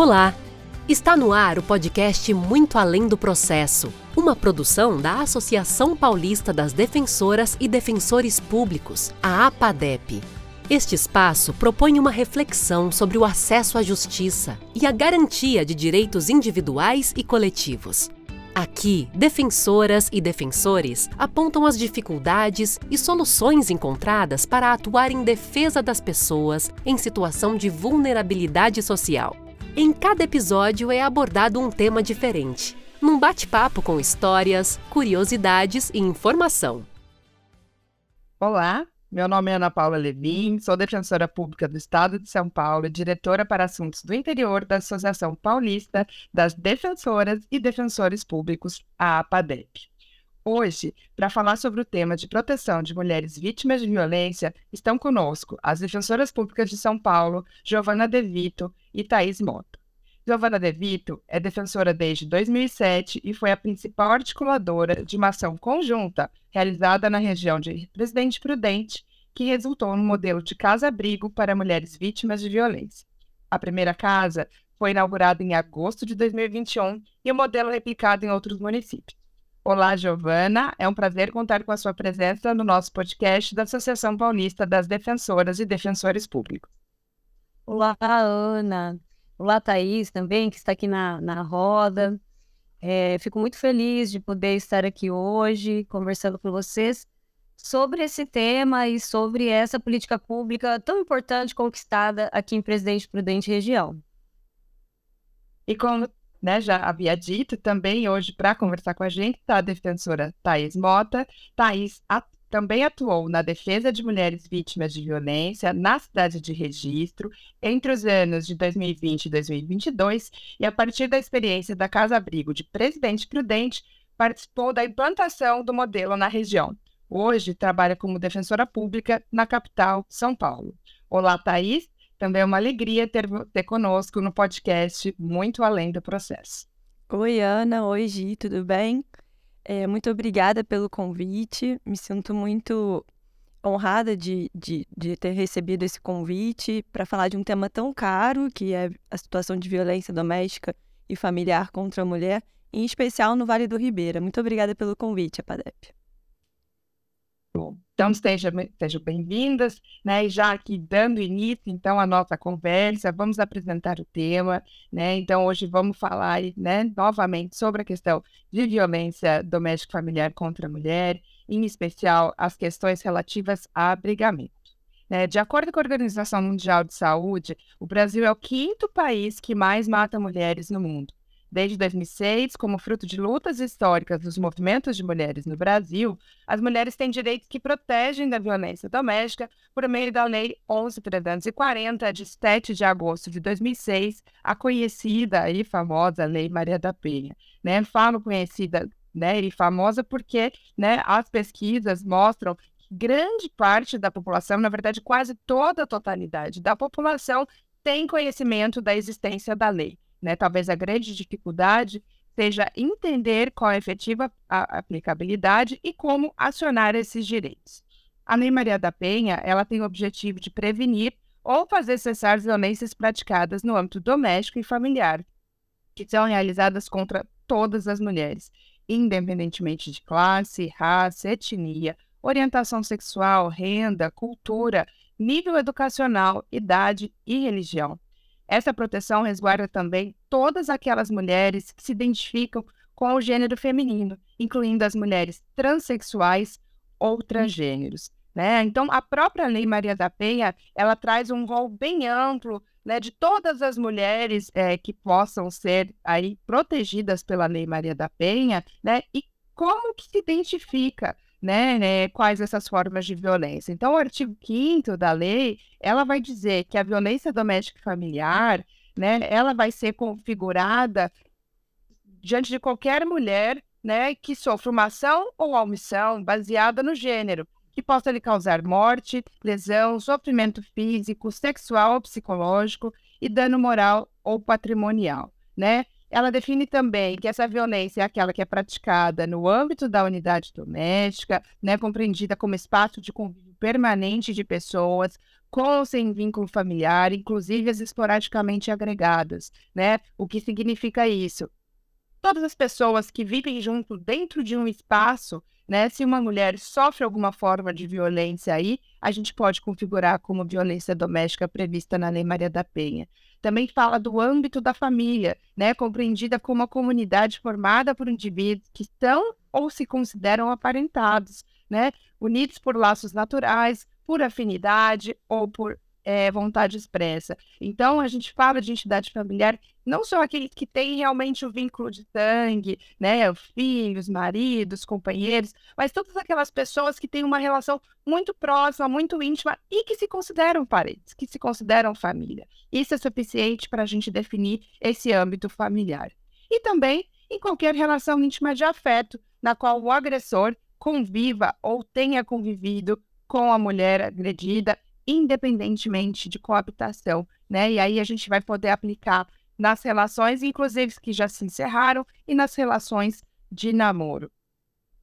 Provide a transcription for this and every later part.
Olá! Está no ar o podcast Muito Além do Processo, uma produção da Associação Paulista das Defensoras e Defensores Públicos, a APADEP. Este espaço propõe uma reflexão sobre o acesso à justiça e a garantia de direitos individuais e coletivos. Aqui, defensoras e defensores apontam as dificuldades e soluções encontradas para atuar em defesa das pessoas em situação de vulnerabilidade social. Em cada episódio é abordado um tema diferente, num bate-papo com histórias, curiosidades e informação. Olá, meu nome é Ana Paula Levin, sou defensora pública do Estado de São Paulo e diretora para assuntos do interior da Associação Paulista das Defensoras e Defensores Públicos, a APADEP. Hoje, para falar sobre o tema de proteção de mulheres vítimas de violência, estão conosco as defensoras públicas de São Paulo, Giovana De Vito e Thaís Mota. Giovana De Vito é defensora desde 2007 e foi a principal articuladora de uma ação conjunta realizada na região de Presidente Prudente, que resultou no modelo de casa-abrigo para mulheres vítimas de violência. A primeira casa foi inaugurada em agosto de 2021 e o modelo replicado em outros municípios. Olá, Giovana. É um prazer contar com a sua presença no nosso podcast da Associação Paulista das Defensoras e Defensores Públicos. Olá, Ana. Olá, Thaís também, que está aqui na, na roda. É, fico muito feliz de poder estar aqui hoje conversando com vocês sobre esse tema e sobre essa política pública tão importante conquistada aqui em Presidente Prudente Região. E como né, já havia dito, também hoje para conversar com a gente está a defensora Thais Mota. Thais também atuou na defesa de mulheres vítimas de violência na cidade de Registro entre os anos de 2020 e 2022 e, a partir da experiência da Casa Abrigo de Presidente Prudente, participou da implantação do modelo na região. Hoje trabalha como defensora pública na capital, São Paulo. Olá, Thaís. Também é uma alegria ter, ter conosco no podcast Muito Além do Processo. Oi, Ana. Oi, Gi, tudo bem? É, muito obrigada pelo convite. Me sinto muito honrada de, de, de ter recebido esse convite para falar de um tema tão caro, que é a situação de violência doméstica e familiar contra a mulher, em especial no Vale do Ribeira. Muito obrigada pelo convite, Apadep. Bom, então estejam, estejam bem-vindas, né? E já aqui dando início, então, à nossa conversa, vamos apresentar o tema, né? Então, hoje vamos falar, né, novamente sobre a questão de violência doméstica familiar contra a mulher, em especial as questões relativas a abrigamento. Né? De acordo com a Organização Mundial de Saúde, o Brasil é o quinto país que mais mata mulheres no mundo. Desde 2006, como fruto de lutas históricas dos movimentos de mulheres no Brasil, as mulheres têm direitos que protegem da violência doméstica por meio da Lei 11.340, de 7 de agosto de 2006, a conhecida e famosa Lei Maria da Penha. Né? Falo conhecida né, e famosa porque né, as pesquisas mostram que grande parte da população, na verdade quase toda a totalidade da população, tem conhecimento da existência da lei né? Talvez a grande dificuldade seja entender qual é a efetiva aplicabilidade e como acionar esses direitos. A Lei Maria da Penha, ela tem o objetivo de prevenir ou fazer cessar as violências praticadas no âmbito doméstico e familiar, que são realizadas contra todas as mulheres, independentemente de classe, raça, etnia, orientação sexual, renda, cultura, nível educacional, idade e religião. Essa proteção resguarda também todas aquelas mulheres que se identificam com o gênero feminino, incluindo as mulheres transexuais ou transgêneros. Né? Então, a própria Lei Maria da Penha, ela traz um rol bem amplo né, de todas as mulheres é, que possam ser aí protegidas pela Lei Maria da Penha, né? E como que se identifica né, né, quais essas formas de violência. Então, o artigo 5 da lei, ela vai dizer que a violência doméstica e familiar, né, ela vai ser configurada diante de qualquer mulher, né, que sofra uma ação ou omissão baseada no gênero, que possa lhe causar morte, lesão, sofrimento físico, sexual ou psicológico e dano moral ou patrimonial, né? Ela define também que essa violência é aquela que é praticada no âmbito da unidade doméstica, né, compreendida como espaço de convívio permanente de pessoas com ou sem vínculo familiar, inclusive as esporadicamente agregadas, né? O que significa isso? Todas as pessoas que vivem junto dentro de um espaço, né? Se uma mulher sofre alguma forma de violência aí, a gente pode configurar como violência doméstica prevista na Lei Maria da Penha. Também fala do âmbito da família, né? Compreendida como uma comunidade formada por indivíduos que são ou se consideram aparentados, né? Unidos por laços naturais, por afinidade ou por é, vontade expressa. Então, a gente fala de entidade familiar, não só aqueles que têm realmente o vínculo de sangue, né, filhos, maridos, companheiros, mas todas aquelas pessoas que têm uma relação muito próxima, muito íntima e que se consideram parentes, que se consideram família. Isso é suficiente para a gente definir esse âmbito familiar. E também em qualquer relação íntima de afeto, na qual o agressor conviva ou tenha convivido com a mulher agredida, independentemente de coabitação, né? E aí a gente vai poder aplicar nas relações, inclusive que já se encerraram, e nas relações de namoro.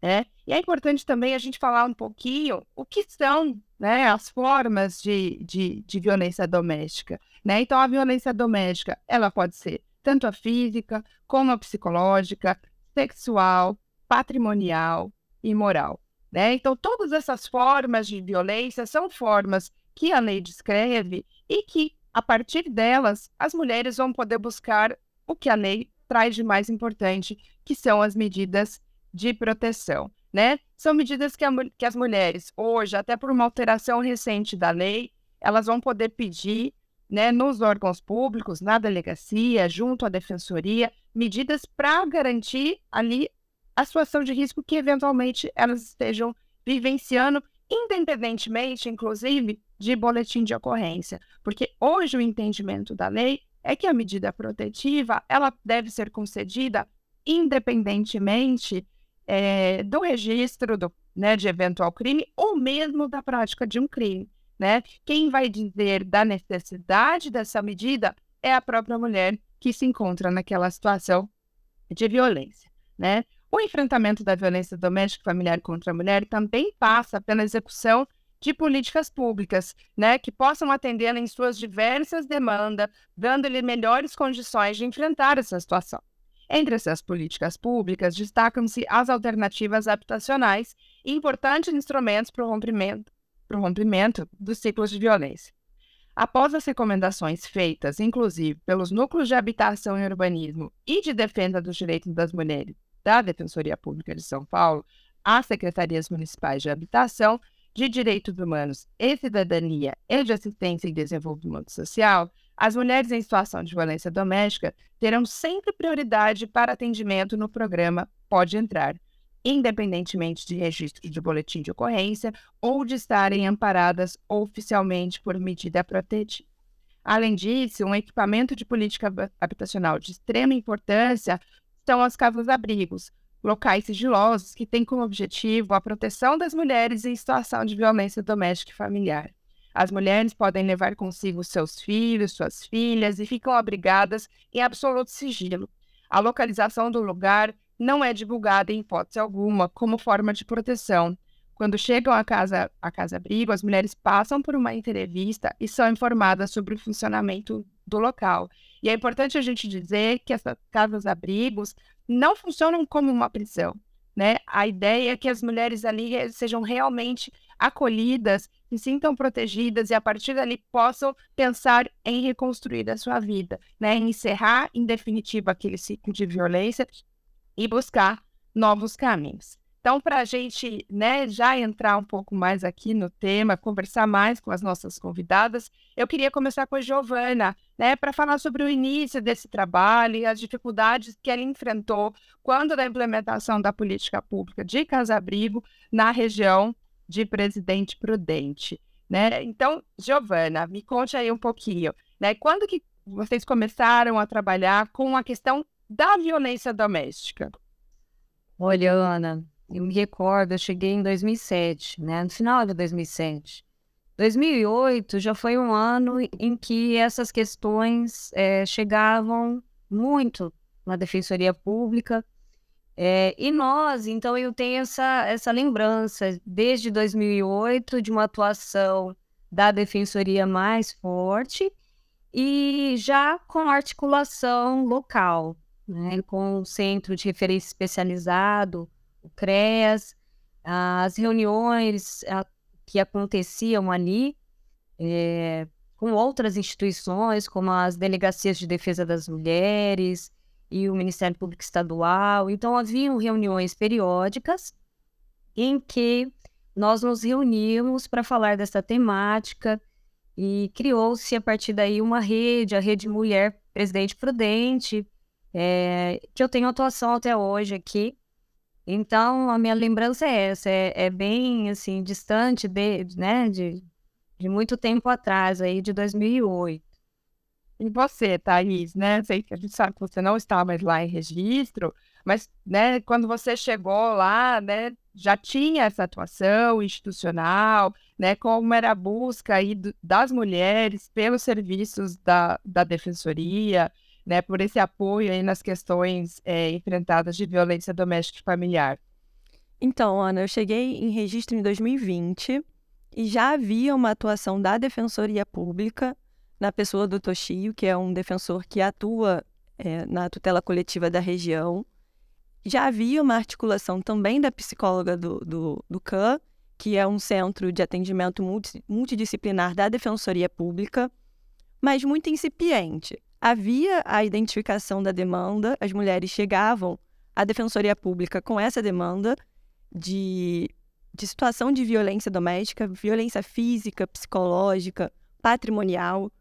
Né? E é importante também a gente falar um pouquinho o que são né, as formas de, de, de violência doméstica. Né? Então, a violência doméstica ela pode ser tanto a física, como a psicológica, sexual, patrimonial e moral. Né? Então, todas essas formas de violência são formas que a lei descreve e que, a partir delas, as mulheres vão poder buscar o que a lei traz de mais importante, que são as medidas de proteção. Né? São medidas que, a, que as mulheres, hoje, até por uma alteração recente da lei, elas vão poder pedir né, nos órgãos públicos, na delegacia, junto à defensoria, medidas para garantir ali a situação de risco que eventualmente elas estejam vivenciando, independentemente, inclusive, de boletim de ocorrência. Porque hoje o entendimento da lei é que a medida protetiva ela deve ser concedida independentemente é, do registro do, né, de eventual crime ou mesmo da prática de um crime. Né? Quem vai dizer da necessidade dessa medida é a própria mulher que se encontra naquela situação de violência. Né? O enfrentamento da violência doméstica e familiar contra a mulher também passa pela execução de políticas públicas, né, que possam atender em suas diversas demandas, dando-lhe melhores condições de enfrentar essa situação. Entre essas políticas públicas, destacam-se as alternativas habitacionais importantes instrumentos para o rompimento, para o rompimento dos ciclos de violência. Após as recomendações feitas, inclusive, pelos núcleos de habitação e urbanismo e de defesa dos direitos das mulheres da Defensoria Pública de São Paulo às secretarias municipais de habitação, de direitos humanos e cidadania e de assistência e desenvolvimento social, as mulheres em situação de violência doméstica terão sempre prioridade para atendimento no programa Pode Entrar, independentemente de registro de boletim de ocorrência ou de estarem amparadas oficialmente por medida protetiva. Além disso, um equipamento de política habitacional de extrema importância são as casas-abrigos, locais sigilosos que têm como objetivo a proteção das mulheres em situação de violência doméstica e familiar. As mulheres podem levar consigo seus filhos, suas filhas e ficam abrigadas em absoluto sigilo. A localização do lugar não é divulgada em hipótese alguma como forma de proteção. Quando chegam à casa, à casa abrigo, as mulheres passam por uma entrevista e são informadas sobre o funcionamento do local. E é importante a gente dizer que essas casas-abrigos não funcionam como uma prisão. Né? A ideia é que as mulheres ali sejam realmente acolhidas, se sintam protegidas e a partir dali possam pensar em reconstruir a sua vida, né? Encerrar em definitivo aquele ciclo de violência e buscar novos caminhos. Então, para a gente né, já entrar um pouco mais aqui no tema, conversar mais com as nossas convidadas, eu queria começar com a Giovana, né, para falar sobre o início desse trabalho e as dificuldades que ela enfrentou quando da implementação da política pública de casa-abrigo na região de Presidente Prudente. Né? Então, Giovana, me conte aí um pouquinho, né? Quando que vocês começaram a trabalhar com a questão da violência doméstica? Olha, Ana, eu me recordo, eu cheguei em 2007, né? No final de 2007. 2008 já foi um ano em que essas questões é, chegavam muito na Defensoria Pública É, e nós, então, eu tenho essa, essa lembrança desde 2008 de uma atuação da defensoria mais forte e já com articulação local, né, com o Centro de Referência Especializado, o CREAS, as reuniões a, que aconteciam ali é, com outras instituições, como as Delegacias de Defesa das Mulheres, e o Ministério Público Estadual. Então, haviam reuniões periódicas em que nós nos reuníamos para falar dessa temática e criou-se a partir daí uma rede, a Rede Mulher Presidente Prudente, é, que eu tenho atuação até hoje aqui. Então, a minha lembrança é essa, é, é bem, assim, distante de, né, de, de muito tempo atrás, aí, de 2008. E você, Thaís, né? Sei que a gente sabe que você não está mais lá em registro, mas, né, quando você chegou lá, né, já tinha essa atuação institucional, né? Como era a busca aí do, das mulheres pelos serviços da, da defensoria, né? Por esse apoio aí nas questões é, enfrentadas de violência doméstica e familiar. Então, Ana, eu cheguei em registro em 2020 e já havia uma atuação da Defensoria Pública na pessoa do Toshio, que é um defensor que atua é, na tutela coletiva da região. Já havia uma articulação também da psicóloga do, do, do CAN, que é um centro de atendimento multi, multidisciplinar da Defensoria Pública, mas muito incipiente. Havia a identificação da demanda, as mulheres chegavam à Defensoria Pública com essa demanda de, de situação de violência doméstica, violência física, psicológica, patrimonial.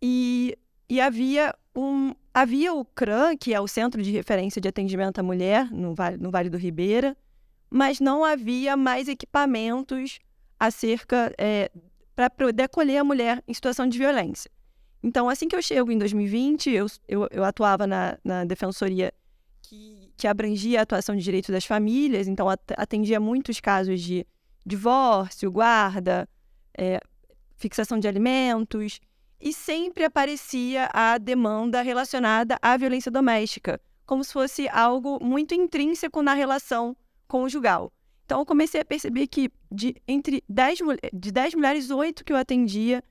E, e havia um havia o CRAN, que é o Centro de Referência de Atendimento à Mulher, no Vale, no vale do Ribeira, mas não havia mais equipamentos acerca é, para poder acolher a mulher em situação de violência. Então, assim que eu chego em 2020, eu, eu, eu atuava na, na defensoria que, que, abrangia a atuação de direitos das famílias, então atendia muitos casos de divórcio, guarda, é, fixação de alimentos, e sempre aparecia a demanda relacionada à violência doméstica, como se fosse algo muito intrínseco na relação conjugal. Então, eu comecei a perceber que de entre 10, de 10 mulheres, 8 que eu atendia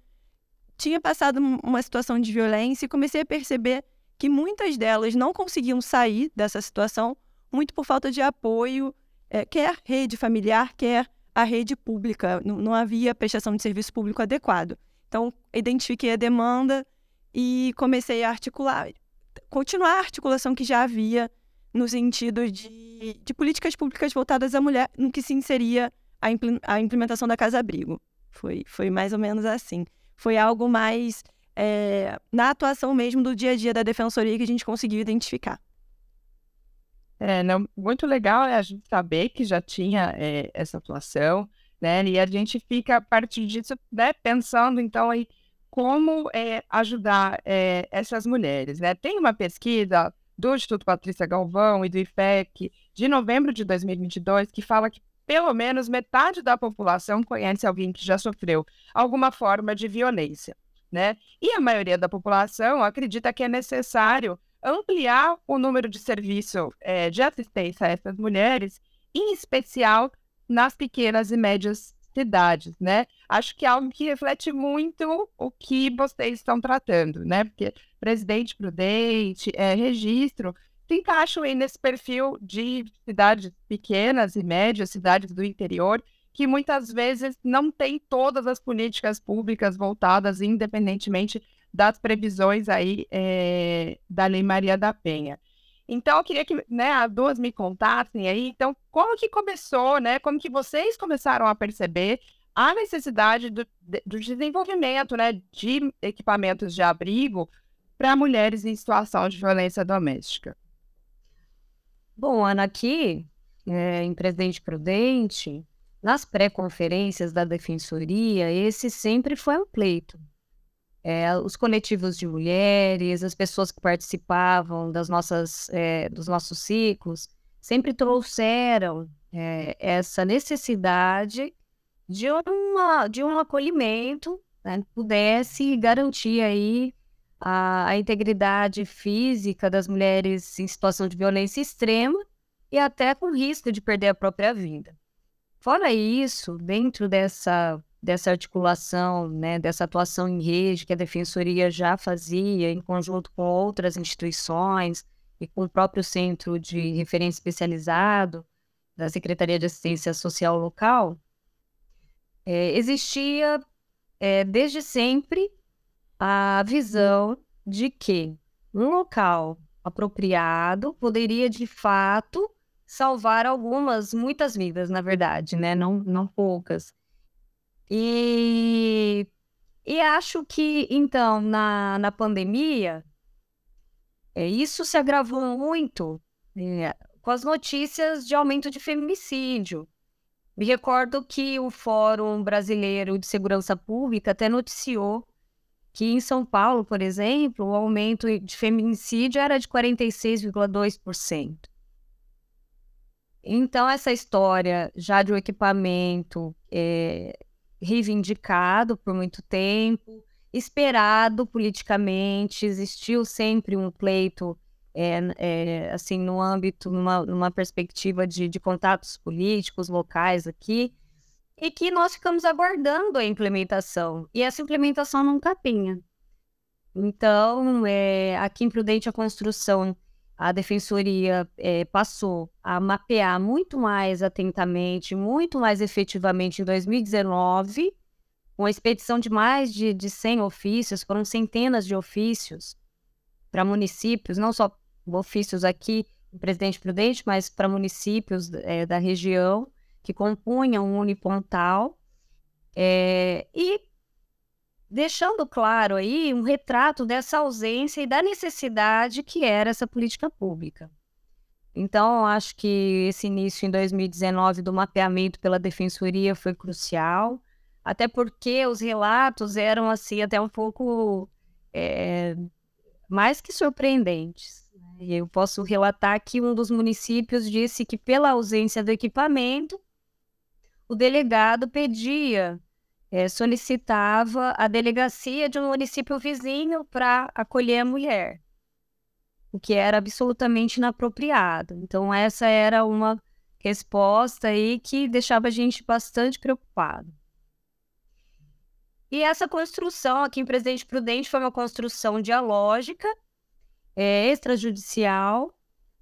tinha passado uma situação de violência e comecei a perceber que muitas delas não conseguiam sair dessa situação muito por falta de apoio, é, quer rede familiar, quer a rede pública. Não, não havia prestação de serviço público adequado. Então, identifiquei a demanda e comecei a articular, continuar a articulação que já havia no sentido de, de políticas públicas voltadas à mulher, no que se inseria a, impl a implementação da casa-abrigo. Foi, foi mais ou menos assim. Foi algo mais é, na atuação mesmo do dia a dia da defensoria que a gente conseguiu identificar. É, não, muito legal é a gente saber que já tinha é, essa atuação, né? E a gente fica a partir disso, né, pensando então aí como é, ajudar é, essas mulheres, né? Tem uma pesquisa do Instituto Patrícia Galvão e do IFEC de novembro de 2022 que fala que pelo menos metade da população conhece alguém que já sofreu alguma forma de violência, né? E a maioria da população acredita que é necessário ampliar o número de serviço é, de assistência a essas mulheres, em especial nas pequenas e médias cidades, né? Acho que é algo que reflete muito o que vocês estão tratando, né? Porque presidente prudente, é, registro, se encaixam aí nesse perfil de cidades pequenas e médias, cidades do interior, que muitas vezes não tem todas as políticas públicas voltadas, independentemente das previsões aí é, da Lei Maria da Penha. Então, eu queria que né, as duas me contassem aí, então, como que começou, né? Como que vocês começaram a perceber a necessidade do, do desenvolvimento né, de equipamentos de abrigo para mulheres em situação de violência doméstica? Bom, Ana, aqui é, em Presidente Prudente, nas pré-conferências da Defensoria, esse sempre foi um pleito. É, os coletivos de mulheres, as pessoas que participavam das nossas, é, dos nossos ciclos, sempre trouxeram é, essa necessidade de, uma, de um acolhimento né, pudesse garantir aí a, a, integridade física das mulheres em situação de violência extrema e até com risco de perder a própria vida. Fora isso, dentro dessa, dessa articulação, né, dessa atuação em rede que a Defensoria já fazia em conjunto com outras instituições e com o próprio Centro de Referência Especializado da Secretaria de Assistência Social Local, é, existia é, desde sempre a visão de que um local apropriado poderia de fato salvar algumas, muitas vidas, na verdade, né? Não, não poucas. E, e acho que, então, na, na pandemia, é, isso se agravou muito é, com as notícias de aumento de feminicídio. Me recordo que o Fórum Brasileiro de Segurança Pública até noticiou que em São Paulo, por exemplo, o aumento de feminicídio era de 46,2%. Então, essa história já de um equipamento é, reivindicado por muito tempo, esperado politicamente, existiu sempre um pleito, é, é, assim, no âmbito, numa, numa perspectiva de, de contatos políticos locais aqui, e que nós ficamos aguardando a implementação. E essa implementação nunca vinha. Então, é, aqui em Prudente a Construção a defensoria é, passou a mapear muito mais atentamente, muito mais efetivamente em 2019, com a expedição de mais de, de 100 ofícios, foram centenas de ofícios para municípios, não só ofícios aqui em Presidente Prudente, mas para municípios é, da região que compunham o Unipontal. É, e deixando claro aí um retrato dessa ausência e da necessidade que era essa política pública. Então, acho que esse início em 2019 do mapeamento pela Defensoria foi crucial, até porque os relatos eram, assim, até um pouco é, mais que surpreendentes. Né? Eu posso relatar que um dos municípios disse que, pela ausência do equipamento, o delegado pedia é, solicitava a delegacia de um município vizinho para acolher a mulher, o que era absolutamente inapropriado. Então, essa era uma resposta aí que deixava a gente bastante preocupado. E essa construção aqui em Presidente Prudente foi uma construção dialógica, é, extrajudicial,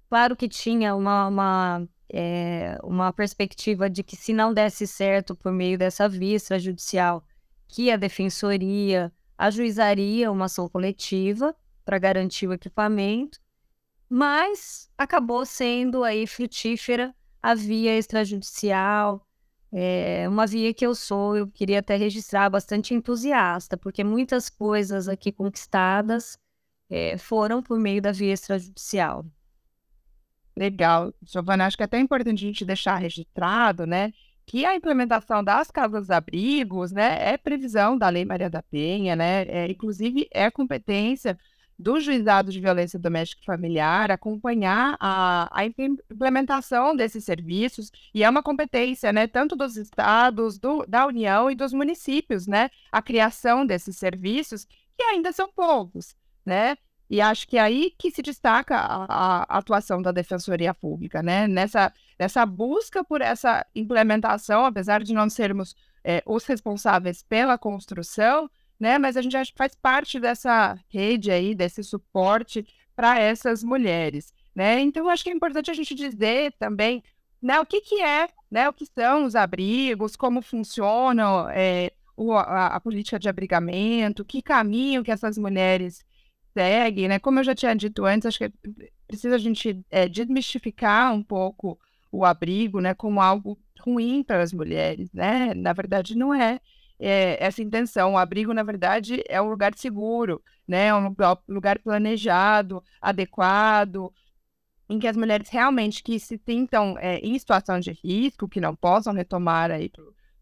claro que tinha uma, uma é, uma perspectiva de que se não desse certo por meio dessa via extrajudicial, que a defensoria ajuizaria uma ação coletiva para garantir o equipamento, mas acabou sendo aí frutífera a via extrajudicial, é uma via que eu sou, eu queria até registrar, bastante entusiasta, porque muitas coisas aqui conquistadas é, foram por meio da via extrajudicial. Legal, Giovana, acho que é até importante a gente deixar registrado, né, que a implementação das casas-abrigos, né, é previsão da Lei Maria da Penha, né, é, inclusive é competência do Juizado de Violência Doméstica e Familiar acompanhar a, a implementação desses serviços e é uma competência, né, tanto dos estados, do, da União e dos municípios, né, a criação desses serviços que ainda são poucos, né, e acho que é aí que se destaca a, a, atuação da Defensoria Pública, né? Nessa, nessa busca por essa implementação, apesar de não sermos é, os responsáveis pela construção, né? Mas a gente acha que faz parte dessa rede aí, desse suporte para essas mulheres, né? Então, acho que é importante a gente dizer também, né? O que que é, né? O que são os abrigos, como funcionam é, o, a, a política de abrigamento, que caminho que essas mulheres segue, né? Como eu já tinha dito antes, acho que precisa a gente é, desmistificar um pouco o abrigo, né, como algo ruim para as mulheres, né? Na verdade, não é, é, essa intenção. O abrigo, na verdade, é um lugar seguro, né? É um lugar planejado, adequado, em que as mulheres realmente que se sintam é, em situação de risco, que não possam retomar aí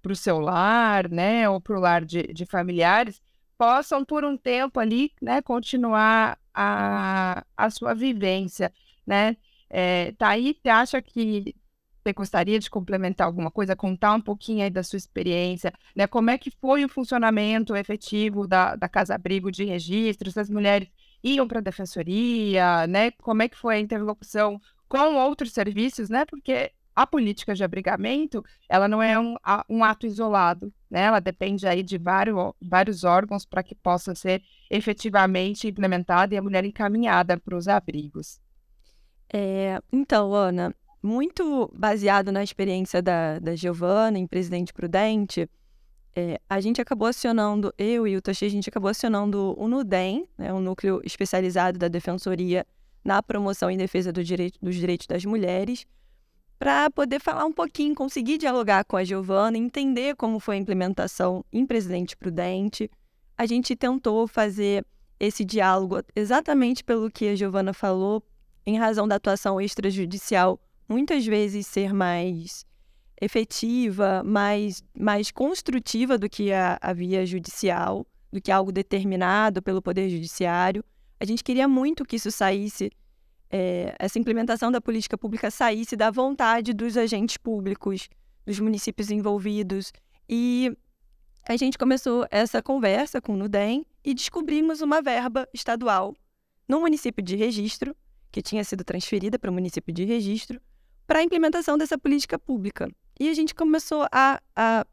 para o seu lar, né, ou para o lar de, de familiares, possam, por um tempo ali, né, continuar a, a sua vivência, né? É, tá aí, você acha que você gostaria de complementar alguma coisa, contar um pouquinho aí da sua experiência, né? Como é que foi o funcionamento efetivo da, da Casa Abrigo de registros? As mulheres iam para a defensoria, né? Como é que foi a interlocução com outros serviços, né? Porque a política de abrigamento, ela não é um, um ato isolado, né? Ela depende aí de vários, vários órgãos para que possa ser efetivamente implementada e a mulher encaminhada para os abrigos. É, então, Ana, muito baseado na experiência da, da Giovana em Presidente Prudente, é, a gente acabou acionando, eu e o Toshi, a gente acabou acionando o NUDEM, né, um núcleo especializado da Defensoria na promoção e defesa do direito, dos direitos das mulheres, para poder falar um pouquinho, conseguir dialogar com a Giovana, entender como foi a implementação em Presidente Prudente. A gente tentou fazer esse diálogo exatamente pelo que a Giovana falou, em razão da atuação extrajudicial muitas vezes ser mais efetiva, mais, mais construtiva do que a, a via judicial, do que algo determinado pelo Poder Judiciário. A gente queria muito que isso saísse, é, essa implementação da política pública saísse da vontade dos agentes públicos, dos municípios envolvidos. E a gente começou essa conversa com o NUDEM e descobrimos uma verba estadual no município de registro, que tinha sido transferida para o município de registro, para a implementação dessa política pública. E a gente começou a, a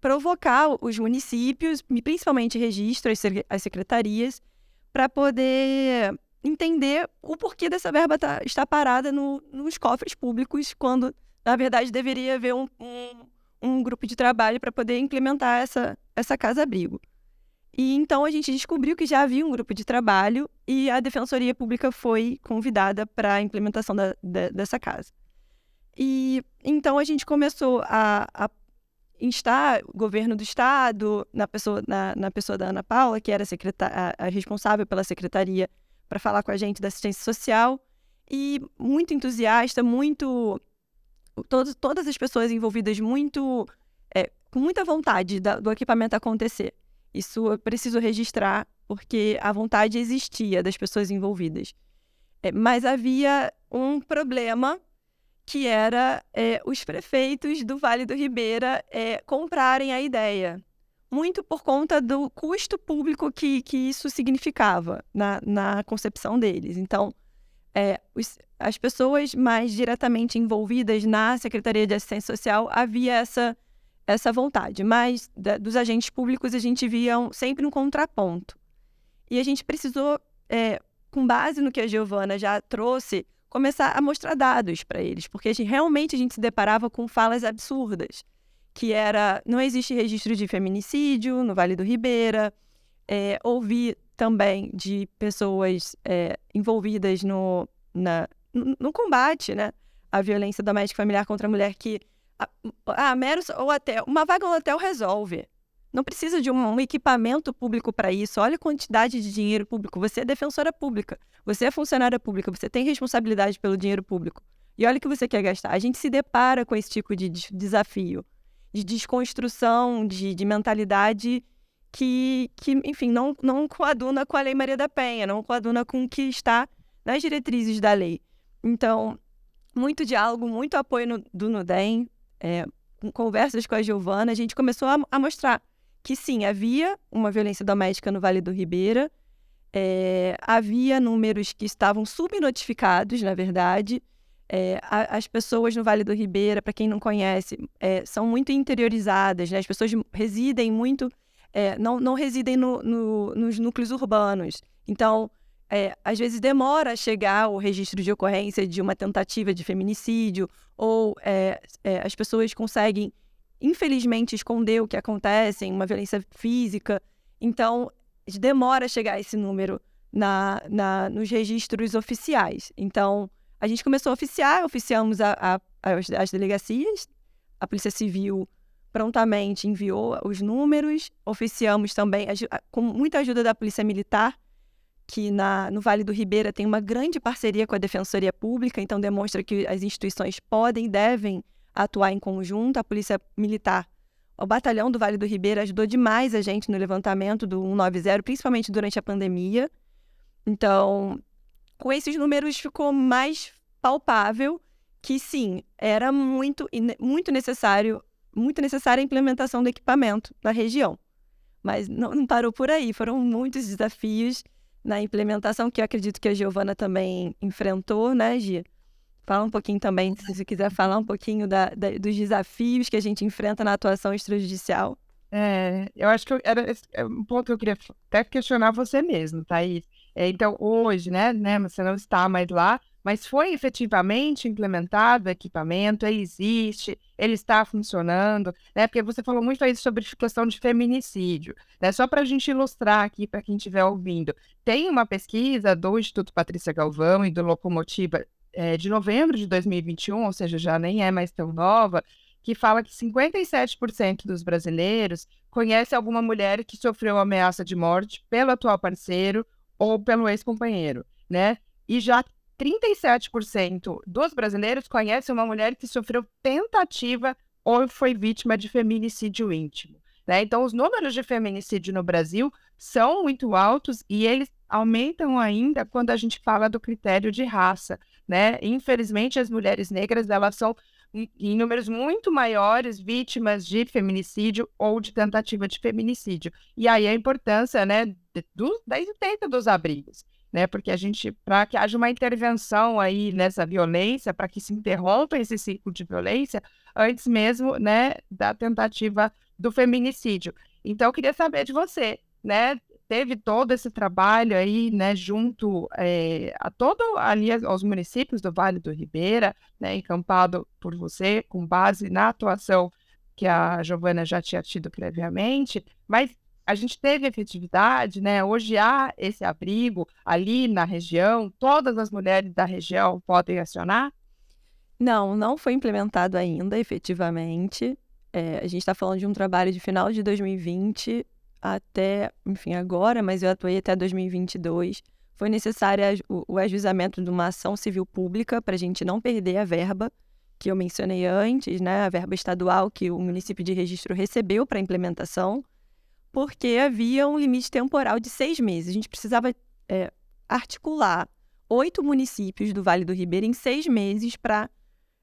provocar os municípios, principalmente registro, as secretarias, para poder entender o porquê dessa verba tá, está parada no, nos cofres públicos, quando, na verdade, deveria haver um, um, um grupo de trabalho para poder implementar essa, essa casa-abrigo. E então a gente descobriu que já havia um grupo de trabalho e a Defensoria Pública foi convidada para a implementação da, da, dessa casa. E então a gente começou a, a instar o governo do estado, na pessoa, na, na pessoa da Ana Paula, que era a, a responsável pela secretaria, para falar com a gente da assistência social, e muito entusiasta, muito. Todo, todas as pessoas envolvidas muito. É, com muita vontade da, do equipamento acontecer. Isso eu preciso registrar, porque a vontade existia das pessoas envolvidas. É, mas havia um problema que era é, os prefeitos do Vale do Ribeira é, comprarem a ideia. Muito por conta do custo público que, que isso significava na, na concepção deles. Então, é, os, as pessoas mais diretamente envolvidas na Secretaria de Assistência Social havia essa, essa vontade, mas da, dos agentes públicos a gente via um, sempre um contraponto. E a gente precisou, é, com base no que a Giovana já trouxe, começar a mostrar dados para eles, porque a gente, realmente a gente se deparava com falas absurdas, que era não existe registro de feminicídio no Vale do Ribeira, é, ouvi também de pessoas é, envolvidas no, na, no, combate, né, à violência doméstica familiar contra a mulher que a, a mero ou até uma vaga no hotel resolve. Não precisa de um, um equipamento público para isso. Olha a quantidade de dinheiro público. Você é defensora pública, você é funcionária pública, você tem responsabilidade pelo dinheiro público. E olha o que você quer gastar. A gente se depara com esse tipo de desafio, de desconstrução, de, de mentalidade que, que, enfim, não, não coaduna com a Lei Maria da Penha, não coaduna com o que está nas diretrizes da lei. Então, muito diálogo, muito apoio no, do NUDEM, é, conversas com a Giovana, a gente começou a, a mostrar que sim, havia uma violência doméstica no Vale do Ribeira, é, havia números que estavam subnotificados, na verdade. É, a, as pessoas no Vale do Ribeira, para quem não conhece, é, são muito interiorizadas, né? as pessoas residem muito, é, não, não residem no, no, nos núcleos urbanos. Então, é, às vezes demora a chegar o registro de ocorrência de uma tentativa de feminicídio, ou é, as pessoas conseguem infelizmente, esconder o que acontece, uma violência física. Então, demora a chegar esse número na, na, nos registros oficiais. Então, a gente começou a oficiar, oficiamos a, a, as, as delegacias, a Polícia Civil prontamente enviou os números, oficiamos também, com muita ajuda da Polícia Militar, que na, no Vale do Ribeira tem uma grande parceria com a Defensoria Pública, então demonstra que as instituições podem e devem atuar em conjunto, a Polícia Militar. O batalhão do Vale do Ribeira ajudou demais a gente no levantamento do 190, principalmente durante a pandemia. Então, com esses números ficou mais palpável que sim, era muito, muito necessário, muito necessária a implementação do equipamento na região. Mas não, não parou por aí, foram muitos desafios na implementação que eu acredito que a Giovana também enfrentou, né, Gia? Fala um pouquinho também, se você quiser falar um pouquinho da, da, dos desafios que a gente enfrenta na atuação extrajudicial. É, eu acho que era é um ponto que eu queria até questionar você mesmo, Thaís. É, então, hoje, né, né, você não está mais lá, mas foi efetivamente implementado o equipamento, ele existe, ele está funcionando, né? Porque você falou muito aí sobre questão de feminicídio, né? Só para a gente ilustrar aqui para quem estiver ouvindo, tem uma pesquisa do Instituto Patrícia Galvão e do Locomotiva é, de novembro de 2021, ou seja, já nem é mais tão nova, que fala que 57% dos brasileiros conhece alguma mulher que sofreu ameaça de morte pelo atual parceiro ou pelo ex-companheiro, né? E já 37% dos brasileiros conhecem uma mulher que sofreu tentativa ou foi vítima de feminicídio íntimo. Né? Então, os números de feminicídio no Brasil são muito altos e eles aumentam ainda quando a gente fala do critério de raça. Né? Infelizmente, as mulheres negras elas são em números muito maiores vítimas de feminicídio ou de tentativa de feminicídio. E aí a importância né, do, da existência dos abrigos né? Porque a gente, para que haja uma intervenção aí nessa violência, para que se interrompa esse ciclo de violência, antes mesmo, né, da tentativa do feminicídio. Então, eu queria saber de você, né? Teve todo esse trabalho aí, né, junto é, a todo ali aos municípios do Vale do Ribeira, né, encampado por você, com base na atuação que a Giovana já tinha tido previamente, mas a gente teve efetividade, né? Hoje há esse abrigo ali na região, todas as mulheres da região podem acionar? Não, não foi implementado ainda, efetivamente. É, a gente está falando de um trabalho de final de 2020 até, enfim, agora, mas eu atuei até 2022. Foi necessário o, o ajuizamento de uma ação civil pública para a gente não perder a verba que eu mencionei antes, né? A verba estadual que o município de registro recebeu para implementação porque havia um limite temporal de seis meses. A gente precisava é, articular oito municípios do Vale do Ribeira em seis meses para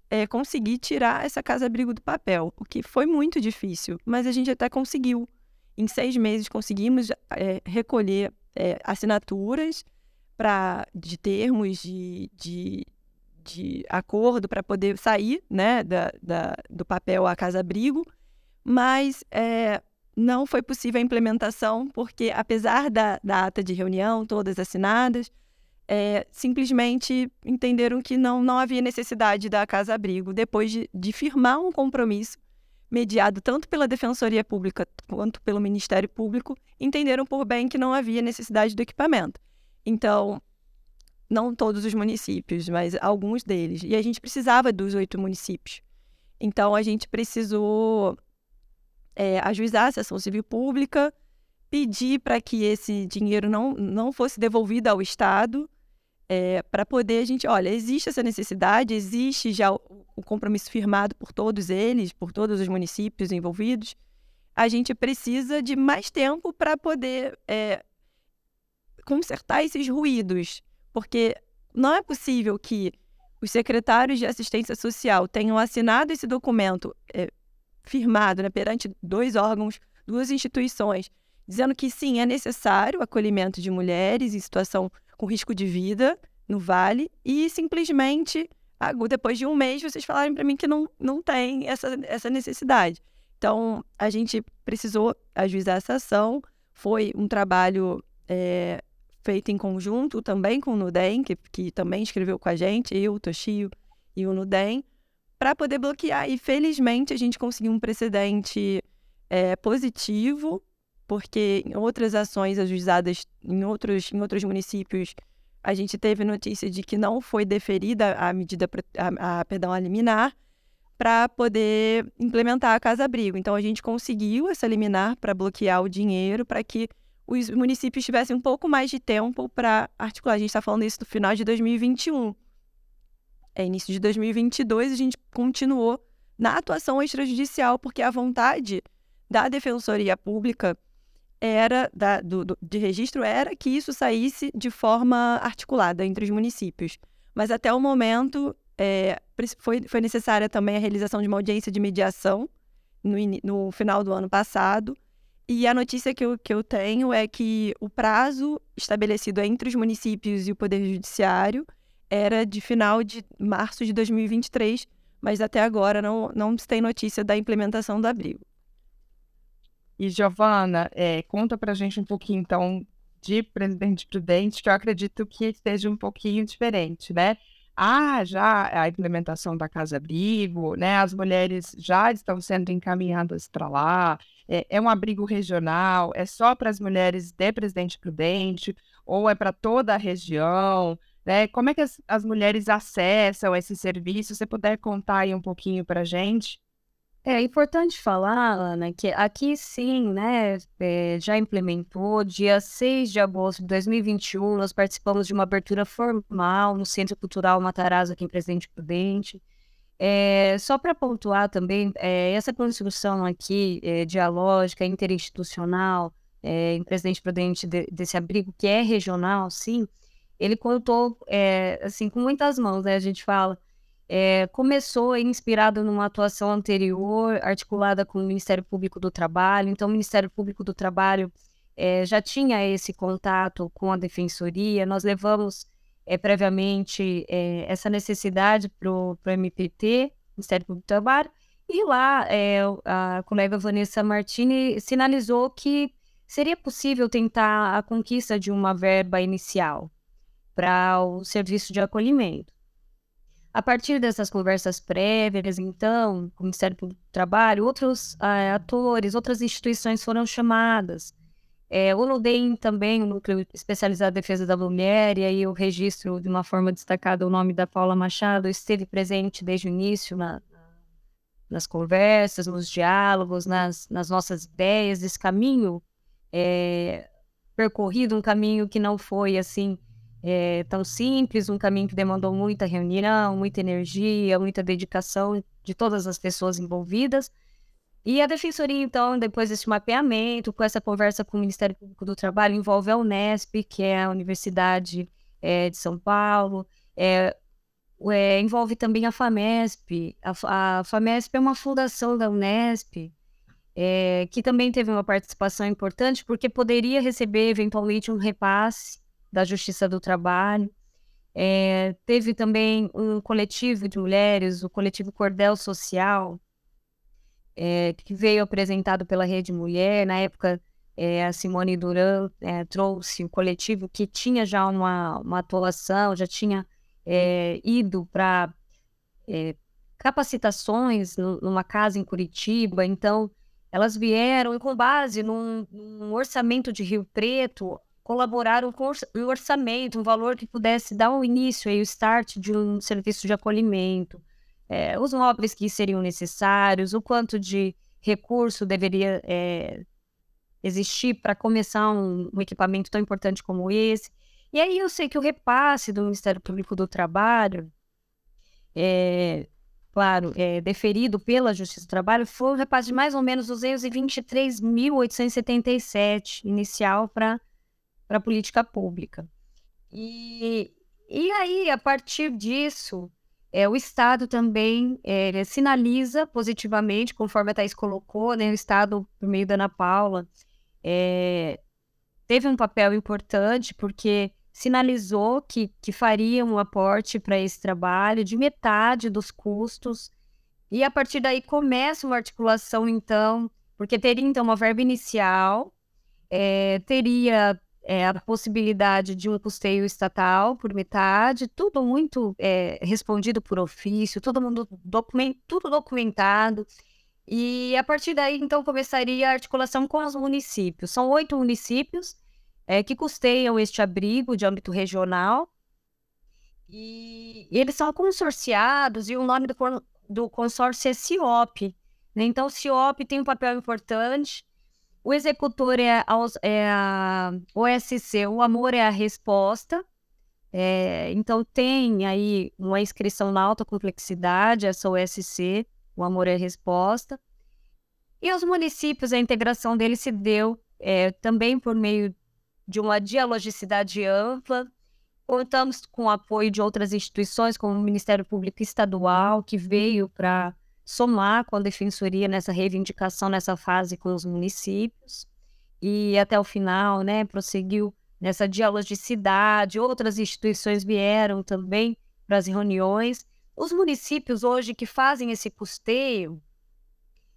é, conseguir tirar essa casa-abrigo do papel, o que foi muito difícil, mas a gente até conseguiu. Em seis meses conseguimos é, recolher é, assinaturas pra, de termos de, de, de acordo para poder sair né, da, da, do papel a casa-abrigo, mas é, não foi possível a implementação, porque apesar da, da ata de reunião, todas assinadas, é, simplesmente entenderam que não, não havia necessidade da casa-abrigo, depois de, de firmar um compromisso mediado tanto pela Defensoria Pública quanto pelo Ministério Público, entenderam por bem que não havia necessidade do equipamento. Então, não todos os municípios, mas alguns deles. E a gente precisava dos oito municípios. Então, a gente precisou é, ajuizar a sessão civil pública, pedir para que esse dinheiro não, não fosse devolvido ao Estado, é, para poder a gente, olha, existe essa necessidade, existe já o, o, compromisso firmado por todos eles, por todos os municípios envolvidos, a gente precisa de mais tempo para poder é, consertar esses ruídos, porque não é possível que os secretários de assistência social tenham assinado esse documento é, firmado né, perante dois órgãos, duas instituições, dizendo que sim, é necessário o acolhimento de mulheres em situação com risco de vida no Vale e simplesmente, depois de um mês, vocês falarem para mim que não, não tem essa, essa necessidade. Então, a gente precisou ajuizar essa ação, foi um trabalho é, feito em conjunto também com o Nudem, que, que também escreveu com a gente, eu, o Toshio e o Nudem, para poder bloquear. E felizmente a gente conseguiu um precedente é, positivo, porque em outras ações ajuizadas em outros, em outros municípios, a gente teve notícia de que não foi deferida a medida, a, a perdão, a liminar, para poder implementar a casa-abrigo. Então, a gente conseguiu essa liminar para bloquear o dinheiro, para que os municípios tivessem um pouco mais de tempo para articular. A gente está falando isso no final de 2021 é, início de 2022, a gente continuou na atuação extrajudicial, porque a vontade da Defensoria Pública era da, do, do, de registro era que isso saísse de forma articulada entre os municípios. Mas até o momento é, foi, foi necessária também a realização de uma audiência de mediação no, no final do ano passado. E a notícia que eu, que eu tenho é que o prazo estabelecido entre os municípios e o Poder Judiciário era de final de março de 2023, mas até agora não, não se tem notícia da implementação do abrigo. E, Giovana, é, conta para a gente um pouquinho, então, de Presidente Prudente, que eu acredito que esteja um pouquinho diferente, né? Há já a implementação da Casa Abrigo, né? As mulheres já estão sendo encaminhadas para lá. É, é, um abrigo regional? É só para as mulheres de Presidente Prudente? Ou é para toda a região? Né? Como é que as, as mulheres acessam esse serviço? Se você puder contar aí um pouquinho para a gente. É importante falar, Ana, que aqui sim, né, é, já implementou, dia 6 de agosto de 2021, nós participamos de uma abertura formal no Centro Cultural Matarazzo, aqui em Presidente Prudente. É, só para pontuar também, é, essa construção aqui é, dialógica, interinstitucional, é, em Presidente Prudente de, desse abrigo, que é regional, sim, ele contou é, assim com muitas mãos, né? A gente fala. É, começou inspirado numa atuação anterior, articulada com o Ministério Público do Trabalho. Então, o Ministério Público do Trabalho é, já tinha esse contato com a Defensoria. Nós levamos é, previamente essa necessidade para o MPT, Ministério Público do Trabalho, e lá a colega Vanessa Martini sinalizou que seria possível tentar a conquista de uma verba inicial para o serviço de acolhimento. A partir dessas conversas prévias, então, o Ministério do Trabalho, outros uh, atores, outras instituições foram chamadas. É, o NUDEM também, o Núcleo Especializado em Defesa da Mulher, e aí o registro, de uma forma destacada, o nome da Paula Machado, esteve presente desde o início na, nas conversas, nos diálogos, nas, nas nossas ideias, esse caminho é, percorrido, um caminho que não foi, assim, é, tão simples, um caminho que demandou muita reunião, muita energia, muita dedicação de todas as pessoas envolvidas. E a Defensoria, então, depois desse mapeamento, com essa conversa com o Ministério Público do Trabalho, envolve a Unesp, que é a Universidade é, de São Paulo, é, é, envolve também a FAMESP. A, a, FAMESP é uma fundação da Unesp, é, que também teve uma participação importante, porque poderia receber, eventualmente, um repasse da Justiça do Trabalho. É, teve também um coletivo de mulheres, o coletivo Cordel Social, é, que veio apresentado pela Rede Mulher. Na época, é, a Simone Duran trouxe o coletivo que tinha já uma, uma atuação, já tinha ido para capacitações numa casa em Curitiba. Então, elas vieram e, com base num, num orçamento de Rio Preto, colaboraram com um orçamento, um valor que pudesse dar o início e o start de um serviço de acolhimento, é, os móveis que seriam necessários, o quanto de recurso deveria é, existir para começar um, um, equipamento tão importante como esse. E aí eu sei que o repasse do Ministério Público do Trabalho, é, claro, é, deferido pela Justiça do Trabalho, foi um repasse de mais ou menos 223.877 inicial para para a política pública. E, e aí, a partir disso, é, o Estado também é, sinaliza positivamente, conforme a Thais colocou, né, o Estado, por meio da Ana Paula, é, teve um papel importante, porque sinalizou que, que faria um aporte para esse trabalho de metade dos custos, e a partir daí começa uma articulação, então, porque teria então uma verba inicial, é, teria é, a possibilidade de um custeio estatal por metade, tudo muito é, respondido por ofício, todo mundo document, tudo documentado. E a partir daí, então, começaria a articulação com os municípios. São oito municípios é, que custeiam este abrigo de âmbito regional. E, eles são consorciados, e o nome do, do consórcio é CIOP. Né? Então, o CIOP tem um papel importante o executor é a, é a OSC, o amor é a resposta. É, então, tem aí uma inscrição na alta complexidade, essa OSC, o amor é a resposta. E os municípios, a integração deles se deu é, também por meio de uma dialogicidade ampla. Contamos com o apoio de outras instituições, como o Ministério Público Estadual, que veio para somar com a defensoria nessa reivindicação nessa fase com os municípios e até o final, né, prosseguiu nessa dialogicidade, outras instituições vieram também para as reuniões. Os municípios hoje que fazem esse custeio,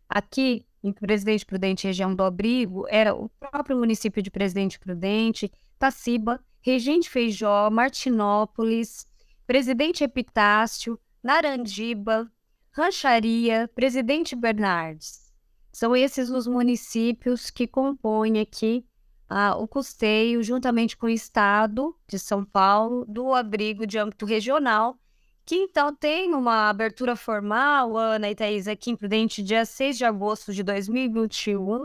aqui em Presidente Prudente, região do Abrigo, era o próprio município de Presidente Prudente, Taciba, Regente Feijó, Martinópolis, Presidente Epitácio, Narandiba, Rancharia, Presidente Bernardes. São esses os municípios que compõem aqui ah, o custeio, juntamente com o Estado de São Paulo, do abrigo de âmbito regional, que então tem uma abertura formal, Ana e Thaís, aqui em Prudente, dia 6 de agosto de 2021,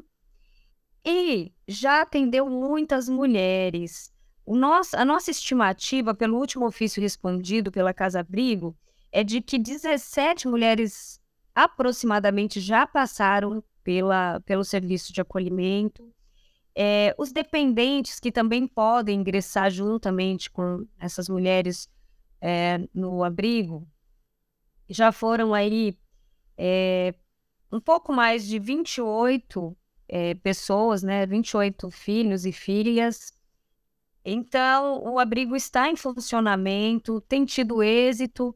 e já atendeu muitas mulheres. Nosso, a nossa estimativa, pelo último ofício respondido pela Casa Abrigo, é de que 17 mulheres aproximadamente já passaram pela, pelo serviço de acolhimento. É, os dependentes que também podem ingressar juntamente com essas mulheres é, no abrigo, já foram aí é, um pouco mais de 28 é, pessoas, né, 28 filhos e filhas. Então, o abrigo está em funcionamento, tem tido êxito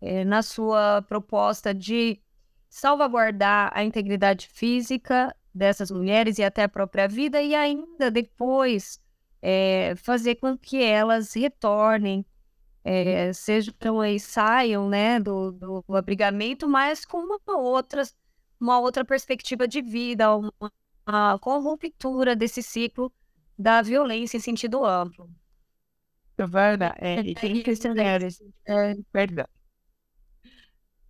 é, na sua proposta de salvaguardar a integridade física dessas mulheres e até a própria vida, e ainda depois é, fazer com que elas retornem é, sejam aí, saiam né, do, do, abrigamento, mas com uma outra, uma outra perspectiva de vida, uma, uma, com a ruptura desse ciclo da violência em sentido amplo. Giovana, é, e tem mulheres, é, perdão.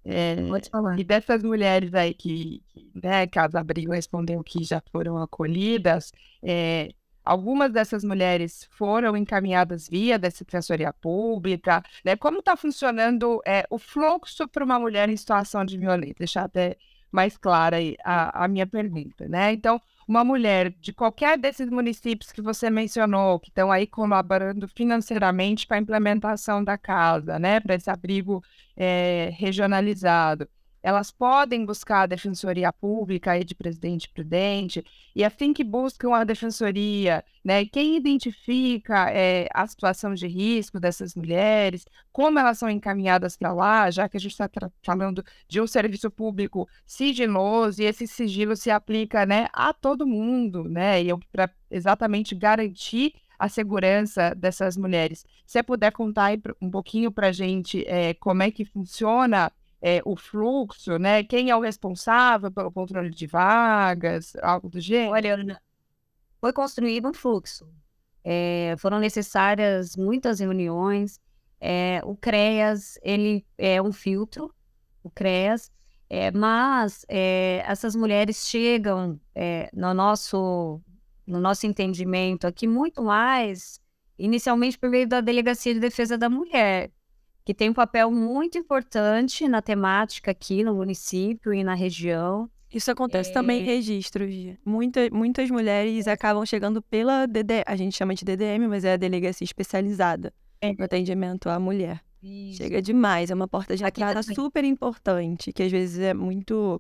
É, Pode falar. E dessas mulheres aí que, que né, Casa Abrigo respondeu que já foram acolhidas, é, Algumas dessas mulheres foram encaminhadas via defensoria pública, né? Como está funcionando é, o fluxo para uma mulher em situação de violência? Deixar até mais clara a, a minha pergunta, né? Então, uma mulher de qualquer desses municípios que você mencionou, que estão aí colaborando financeiramente para a implementação da casa, né? Para esse abrigo é, regionalizado elas podem buscar a defensoria pública aí de presidente prudente, e assim que buscam a defensoria, né, quem identifica é, a situação de risco dessas mulheres, como elas são encaminhadas para lá, já que a gente está falando de um serviço público sigiloso, e esse sigilo se aplica né, a todo mundo, né, e para exatamente garantir a segurança dessas mulheres. Se você puder contar um pouquinho para a gente é, como é que funciona é, o fluxo, né? Quem é o responsável pelo controle de vagas, algo do gênero? Olha, foi construído um fluxo. É, foram necessárias muitas reuniões. É, o CREAS, ele é um filtro, o CREAS, é, mas é, essas mulheres chegam é, no, nosso, no nosso entendimento aqui muito mais, inicialmente por meio da Delegacia de Defesa da Mulher, que tem um papel muito importante na temática aqui no município e na região. Isso acontece é... também em registros. Muita, muitas mulheres acabam chegando pela DDM, a gente chama de DDM, mas é a delegacia especializada é. no atendimento à mulher. Isso. Chega demais, é uma porta de entrada super importante, que às vezes é muito.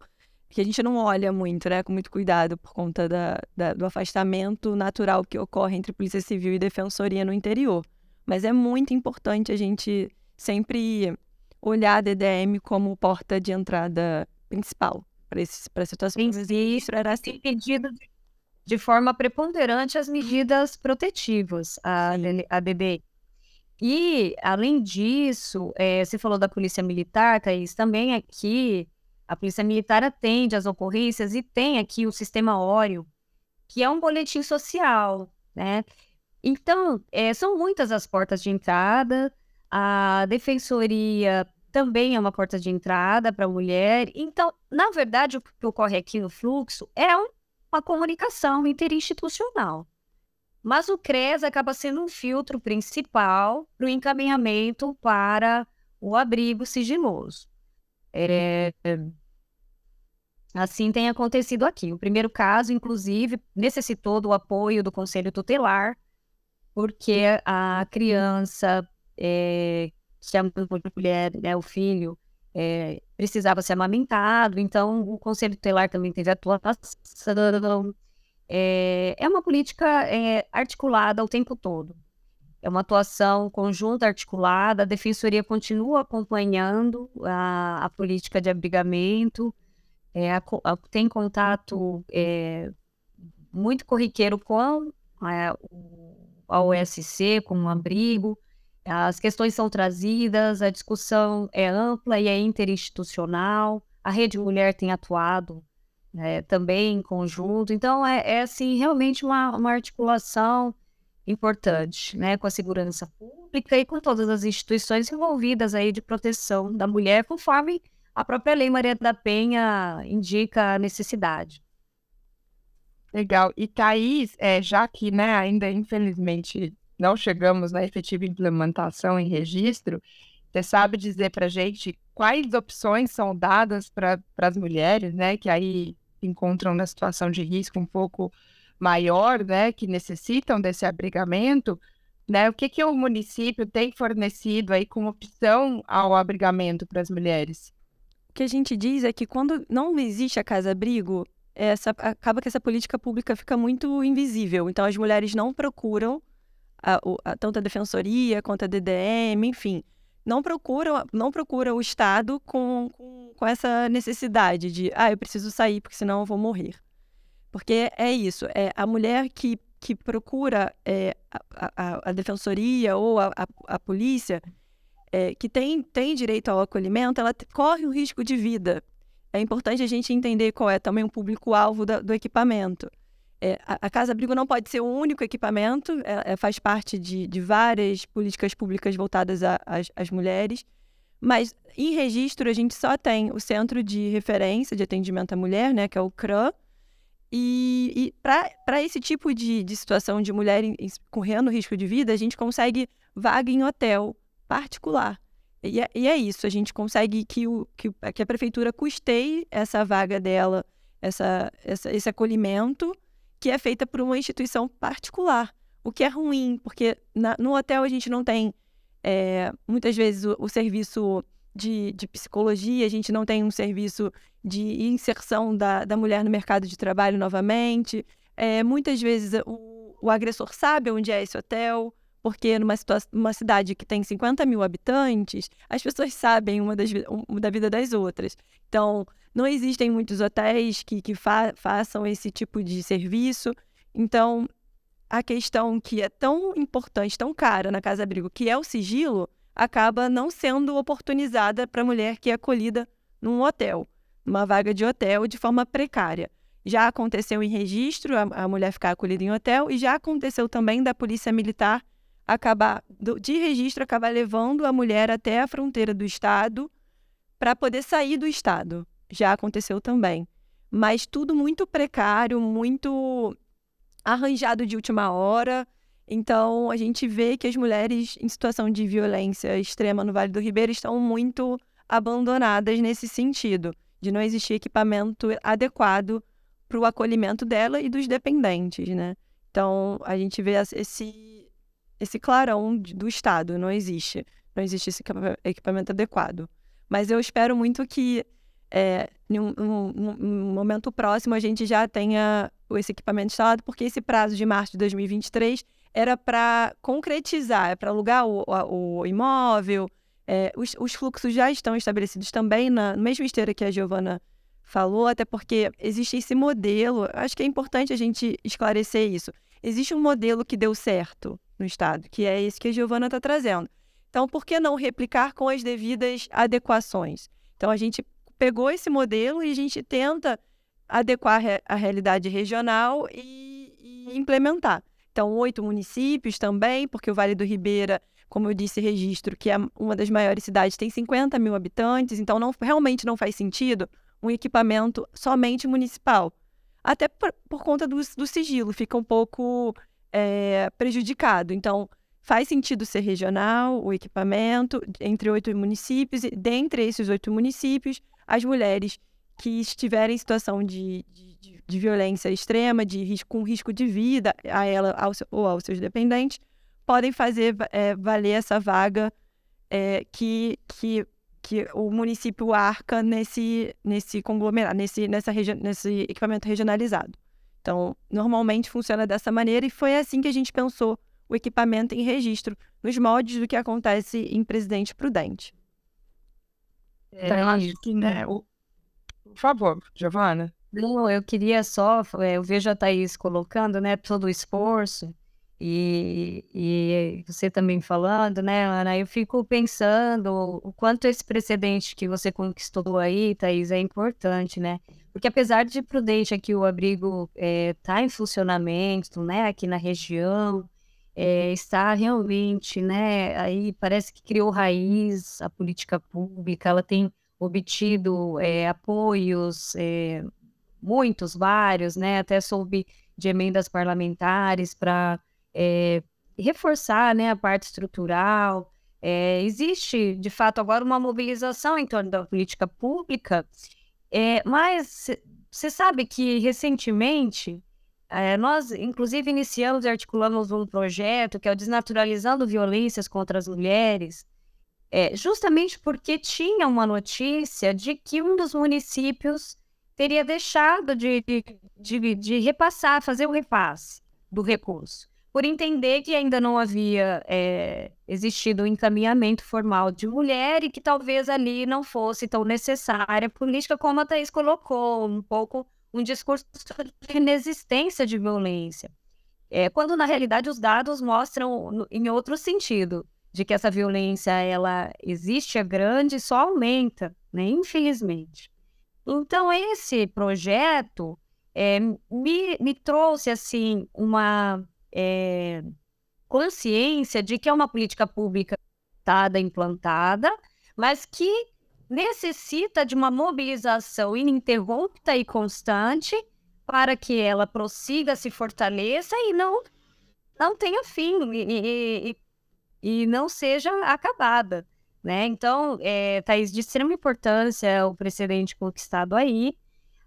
que a gente não olha muito, né? Com muito cuidado por conta da, da, do afastamento natural que ocorre entre Polícia Civil e Defensoria no interior. Mas é muito importante a gente sempre olhar a DDM como porta de entrada principal para a situação. Isso era assim. pedido de forma preponderante as medidas protetivas, a, a DDM. E, além disso, é, você falou da Polícia Militar, Thaís, também aqui a Polícia Militar atende às ocorrências e tem aqui o sistema Óreo, que é um boletim social, né? Então, é, são muitas as portas de entrada, a defensoria também é uma porta de entrada para a mulher. Então, na verdade, o que ocorre aqui no fluxo é uma comunicação interinstitucional. Mas o CRES acaba sendo um filtro principal para o encaminhamento para o abrigo sigiloso. É, assim tem acontecido aqui. O primeiro caso, inclusive, necessitou do apoio do Conselho Tutelar, porque a criança é, se a mulher, né, o filho, é, precisava ser amamentado, então o Conselho Tutelar também teve atuação. é, é uma política articulada o tempo todo. É uma atuação conjunta, articulada. A Defensoria continua acompanhando a, a política de abrigamento, a, a, tem contato muito corriqueiro com a, a OSC, com o abrigo. As questões são trazidas, a discussão é ampla e é interinstitucional. A Rede Mulher tem atuado né, também em conjunto. Então, é, é assim, realmente uma, uma articulação importante, né, com a segurança pública e com todas as instituições envolvidas aí de proteção da mulher, conforme a própria Lei Maria da Penha indica a necessidade. Legal. E Thaís, é, já que né, ainda infelizmente não chegamos na efetiva implementação em registro, você sabe dizer para a gente quais opções são dadas para as mulheres, né, que aí encontram na situação de risco um pouco maior, né, que necessitam desse abrigamento, né, o que, que o município tem fornecido aí como opção ao abrigamento para as mulheres? O que a gente diz é que quando não existe a casa-abrigo, essa, acaba que essa política pública fica muito invisível. Então, as mulheres não procuram a, a, tanto a defensoria quanto a DDM, enfim, não procuram, não procura o Estado com, com, com, essa necessidade de, ah, eu preciso sair porque senão eu vou morrer. Porque é isso, é a mulher que, que procura é, a, a, a, defensoria ou a, a, polícia, é, que tem, tem direito ao acolhimento, ela corre o risco de vida. É importante a gente entender qual é também o público-alvo do equipamento. É, a, a casa-abrigo não pode ser o único equipamento, é, é, faz parte de, de, várias políticas públicas voltadas às mulheres, mas em registro a gente só tem o Centro de Referência de Atendimento à Mulher, né, que é o CRAM, e, e para esse tipo de, de, situação de mulher em, em, correndo risco de vida, a gente consegue vaga em hotel particular. E é, e é isso, a gente consegue que, o, que, que, a prefeitura custeie essa vaga dela, essa, essa, esse acolhimento, que é feita por uma instituição particular, o que é ruim, porque na, no hotel a gente não tem, é, muitas vezes, o, o serviço de, de, psicologia, a gente não tem um serviço de inserção da, da mulher no mercado de trabalho novamente. É, muitas vezes o, o, agressor sabe onde é esse hotel, porque numa uma cidade que tem 50 mil habitantes, as pessoas sabem uma, das, uma da vida das outras. Então, não existem muitos hotéis que, que fa façam esse tipo de serviço. Então, a questão que é tão importante, tão cara na Casa Abrigo, que é o sigilo, acaba não sendo oportunizada para a mulher que é acolhida num hotel, numa vaga de hotel de forma precária. Já aconteceu em registro a, a mulher ficar acolhida em hotel e já aconteceu também da polícia militar acabar do, de registro acabar levando a mulher até a fronteira do estado para poder sair do estado já aconteceu também. Mas tudo muito precário, muito arranjado de última hora. Então, a gente vê que as mulheres em situação de violência extrema no Vale do Ribeira estão muito abandonadas nesse sentido, de não existir equipamento adequado para o acolhimento dela e dos dependentes, né? Então, a gente vê esse, esse clarão do Estado, não existe. Não existe esse equipamento adequado. Mas eu espero muito que é, em um, um, um, momento próximo a gente já tenha esse equipamento instalado, porque esse prazo de março de 2023 era para concretizar, é para alugar o, o, o imóvel. É, os, os, fluxos já estão estabelecidos também na mesma esteira que a Giovana falou, até porque existe esse modelo. Acho que é importante a gente esclarecer isso. Existe um modelo que deu certo no Estado, que é esse que a Giovana está trazendo. Então, por que não replicar com as devidas adequações? Então, a gente pegou esse modelo e a gente tenta adequar a realidade regional e, e implementar. Então, oito municípios também, porque o Vale do Ribeira, como eu disse, registro, que é uma das maiores cidades, tem 50 mil habitantes, então não, realmente não faz sentido um equipamento somente municipal. Até por, por conta do, do, sigilo, fica um pouco é, prejudicado. Então, faz sentido ser regional o equipamento entre oito municípios, e dentre esses oito municípios, as mulheres que estiverem em situação de, de, de violência extrema, de risco, com risco de vida a ela ao, ou aos seus dependentes, podem fazer é, valer essa vaga é, que, que, que o município arca nesse, nesse conglomerado, nesse, nessa nesse equipamento regionalizado. Então, normalmente funciona dessa maneira e foi assim que a gente pensou o equipamento em registro, nos moldes do que acontece em Presidente Prudente. É, eu acho que, né, o... Por favor, Giovana. Não, eu queria só, é, eu vejo a Thaís colocando, né, todo o esforço, e, e você também falando, né, Ana, eu fico pensando o quanto esse precedente que você conquistou aí, Thaís, é importante, né? Porque apesar de Prudente aqui o abrigo está é, em funcionamento, né, aqui na região, é, está realmente, né, aí parece que criou raiz a política pública, ela tem obtido é, apoios, é, muitos, vários, né, até soube de emendas parlamentares para é, reforçar, né, a parte estrutural. É, existe, de fato, agora uma mobilização em torno da política pública, mas você sabe que recentemente é, nós, inclusive, iniciamos e articulamos um projeto que é o Desnaturalizando Violências contra as Mulheres, é, justamente porque tinha uma notícia de que um dos municípios teria deixado de, de, de repassar, fazer o repasse do recurso, por entender que ainda não havia é, existido um encaminhamento formal de mulher e que talvez ali não fosse tão necessária a política como a Thaís colocou, um pouco um discurso de inexistência de violência. É, quando na realidade os dados mostram em outro sentido, de que essa violência ela existe, é grande e só aumenta, né? infelizmente. Então esse projeto é, me, me trouxe assim uma é, consciência de que é uma política pública implantada, mas que necessita de uma mobilização ininterrupta e constante para que ela prossiga, se fortaleça e não, não tenha fim e, e, e não seja acabada. Né? Então, é, Thaís, de extrema importância o precedente conquistado aí.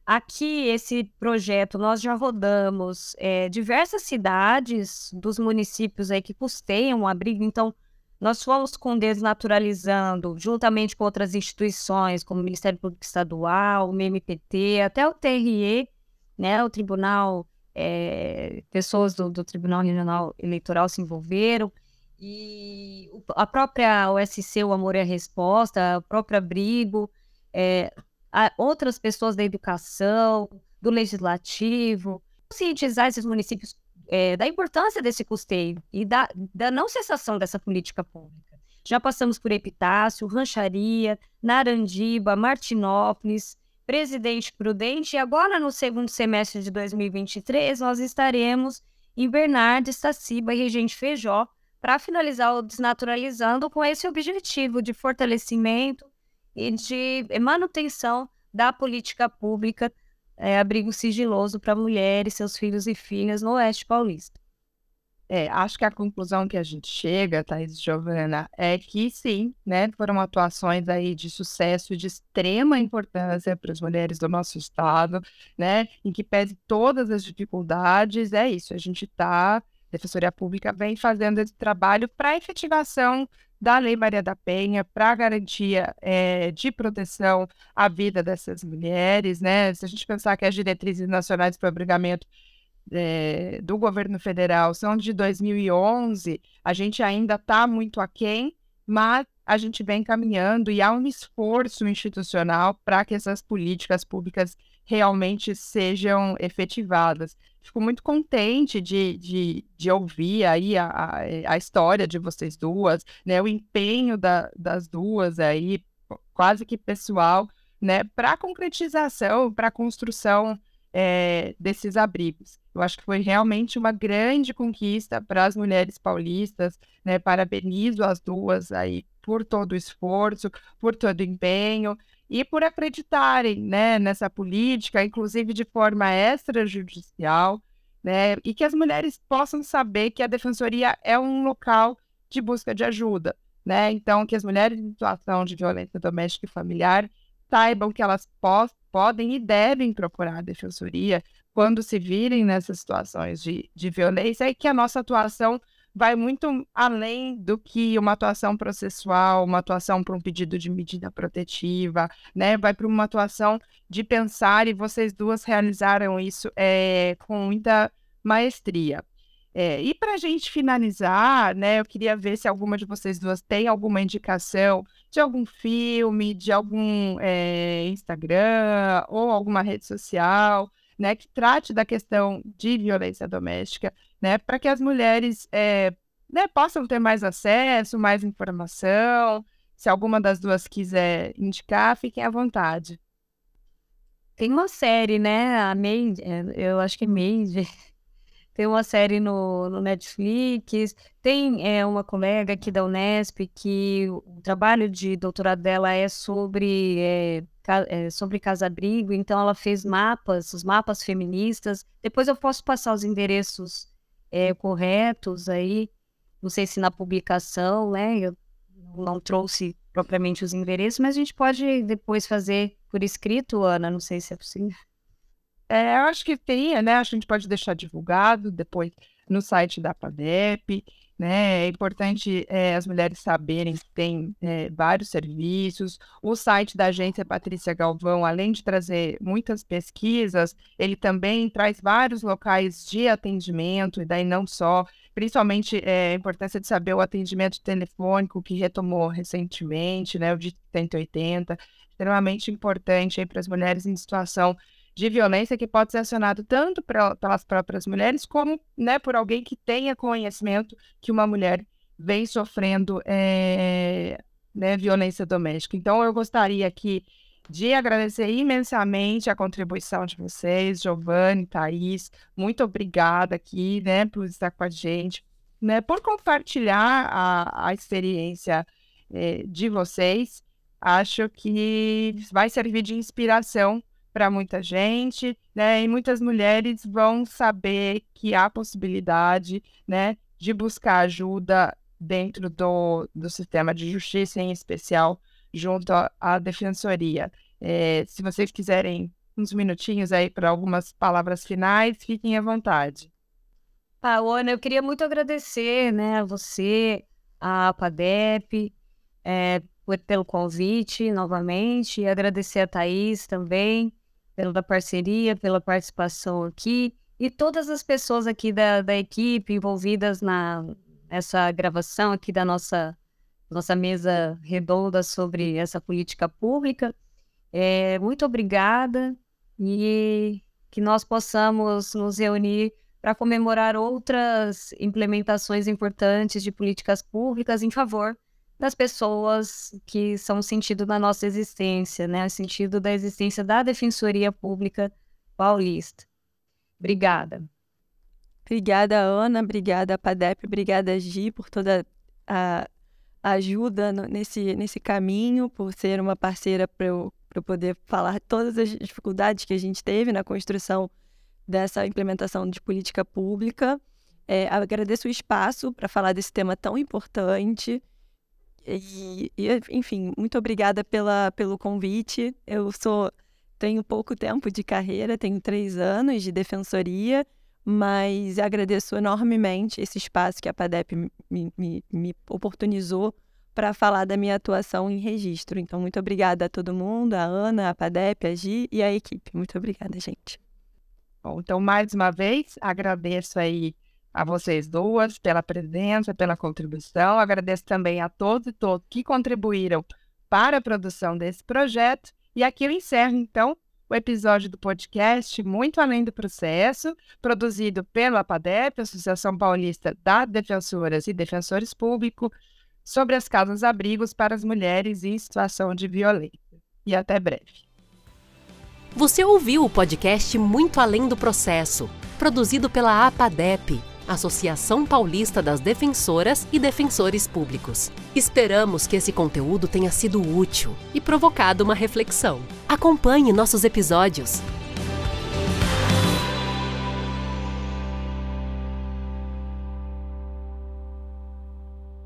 Aqui, esse projeto, nós já rodamos é, diversas cidades dos municípios aí que custeiam o abrigo, então nós fomos com desnaturalizando, juntamente com outras instituições, como o Ministério Público Estadual, o MPT, até o TRE, né, o Tribunal, é, pessoas do, do, Tribunal Regional Eleitoral se envolveram, e a própria OSC, o Amor e a Resposta, o próprio Abrigo, é, outras pessoas da educação, do legislativo, cientizar esses municípios é, da importância desse custeio e da, da não cessação dessa política pública. Já passamos por Epitácio, Rancharia, Narandiba, Martinópolis, Presidente Prudente e agora no segundo semestre de 2023 nós estaremos em Bernardes, Estaciba e Regente Feijó para finalizar o Desnaturalizando com esse objetivo de fortalecimento e de manutenção da política pública é, abrigo sigiloso para mulheres, seus filhos e filhas no Oeste Paulista. É, acho que a conclusão que a gente chega, Thais e Giovana, é que sim, né, foram atuações aí de sucesso de extrema importância para as mulheres do nosso estado, né, em que pese todas as dificuldades, é isso, a gente está, a Defensoria Pública vem fazendo esse trabalho para efetivação da Lei Maria da Penha para garantia é, de proteção à vida dessas mulheres, né? Se a gente pensar que as diretrizes nacionais para o abrigamento é, do governo federal são de 2011, a gente ainda está muito aquém, mas a gente vem caminhando e há um esforço institucional para que essas políticas públicas realmente sejam efetivadas. Fico muito contente de, de, de ouvir aí a, a, a, história de vocês duas, né, o empenho da, das duas aí, quase que pessoal, né, para concretização, para construção é, desses abrigos. Eu acho que foi realmente uma grande conquista para as mulheres paulistas, né? Parabenizo as duas aí por todo o esforço, por todo o empenho e por acreditarem né, nessa política, inclusive de forma extrajudicial, né, e que as mulheres possam saber que a defensoria é um local de busca de ajuda, né? Então, que as mulheres em situação de violência doméstica e familiar saibam que elas po podem e devem procurar a defensoria quando se virem nessas situações de, de violência e que a nossa atuação vai muito além do que uma atuação processual, uma atuação para um pedido de medida protetiva, né? Vai para uma atuação de pensar e vocês duas realizaram isso é, com muita maestria. É, e para a gente finalizar, né, eu queria ver se alguma de vocês duas tem alguma indicação de algum filme, de algum é, Instagram ou alguma rede social, né, que trate da questão de violência doméstica, né, para que as mulheres é, né, possam ter mais acesso, mais informação. Se alguma das duas quiser indicar, fiquem à vontade. Tem uma série, né? A Made, eu acho que é Made, tem uma série no, no Netflix, tem é, uma colega aqui da Unesp que o trabalho de doutorado dela é sobre, é, é, sobre então ela fez mapas, os mapas feministas. Depois eu posso passar os endereços é, corretos aí, não sei se na publicação, né? Eu não trouxe propriamente os endereços, mas a gente pode depois fazer por escrito, Ana, não sei se é possível. É, eu acho que tem, né? A gente pode deixar divulgado depois no site da PADEP, né? É importante é, as mulheres saberem que tem é, vários serviços. O site da agência Patrícia Galvão, além de trazer muitas pesquisas, ele também traz vários locais de atendimento, e daí não só, principalmente é, a importância de saber o atendimento telefônico que retomou recentemente, né? O de 180, extremamente importante para as mulheres em situação de violência que pode ser acionado tanto pra, pelas próprias mulheres como né, por alguém que tenha conhecimento que uma mulher vem sofrendo é, né, violência doméstica. Então, eu gostaria aqui de agradecer imensamente a contribuição de vocês, Giovanni, Thaís. Muito obrigada aqui, né, por estar com a gente, né, por compartilhar a, a experiência é, de vocês. Acho que vai servir de inspiração para muita gente, né? E muitas mulheres vão saber que há possibilidade, né, de buscar ajuda dentro do, do sistema de justiça, em especial junto à, defensoria. É, se vocês quiserem uns minutinhos aí para algumas palavras finais, fiquem à vontade. Paola, eu queria muito agradecer, né, a você, a PADEP, é, pelo convite novamente, e agradecer a Thaís também, pela parceria, pela participação aqui e todas as pessoas aqui da, da equipe envolvidas na essa gravação aqui da nossa nossa mesa redonda sobre essa política pública. É, muito obrigada e que nós possamos nos reunir para comemorar outras implementações importantes de políticas públicas em favor das pessoas que são o sentido da nossa existência, né? O sentido da existência da Defensoria Pública Paulista. Obrigada. Obrigada, Ana. Obrigada, Padep. Obrigada, Gi, por toda a ajuda nesse, nesse caminho, por ser uma parceira para eu, eu poder falar todas as dificuldades que a gente teve na construção dessa implementação de política pública. É, agradeço o espaço para falar desse tema tão importante. E, e, enfim, muito obrigada pela, pelo convite. Eu sou tenho pouco tempo de carreira, tenho três anos de defensoria, mas agradeço enormemente esse espaço que a PADEP me, me, me oportunizou para falar da minha atuação em registro. Então, muito obrigada a todo mundo, a Ana, a PADEP, a Gi e a equipe. Muito obrigada, gente. Bom, então, mais uma vez, agradeço aí a vocês duas pela presença, pela contribuição. Agradeço também a todos e todas que contribuíram para a produção desse projeto. E aqui eu encerro, então, o episódio do podcast Muito Além do Processo, produzido pela PADEP, Associação Paulista das Defensoras e Defensores Públicos, sobre as casas-abrigos para as mulheres em situação de violência. E até breve. Você ouviu o podcast Muito Além do Processo, produzido pela APADEP Associação Paulista das Defensoras e Defensores Públicos. Esperamos que esse conteúdo tenha sido útil e provocado uma reflexão. Acompanhe nossos episódios.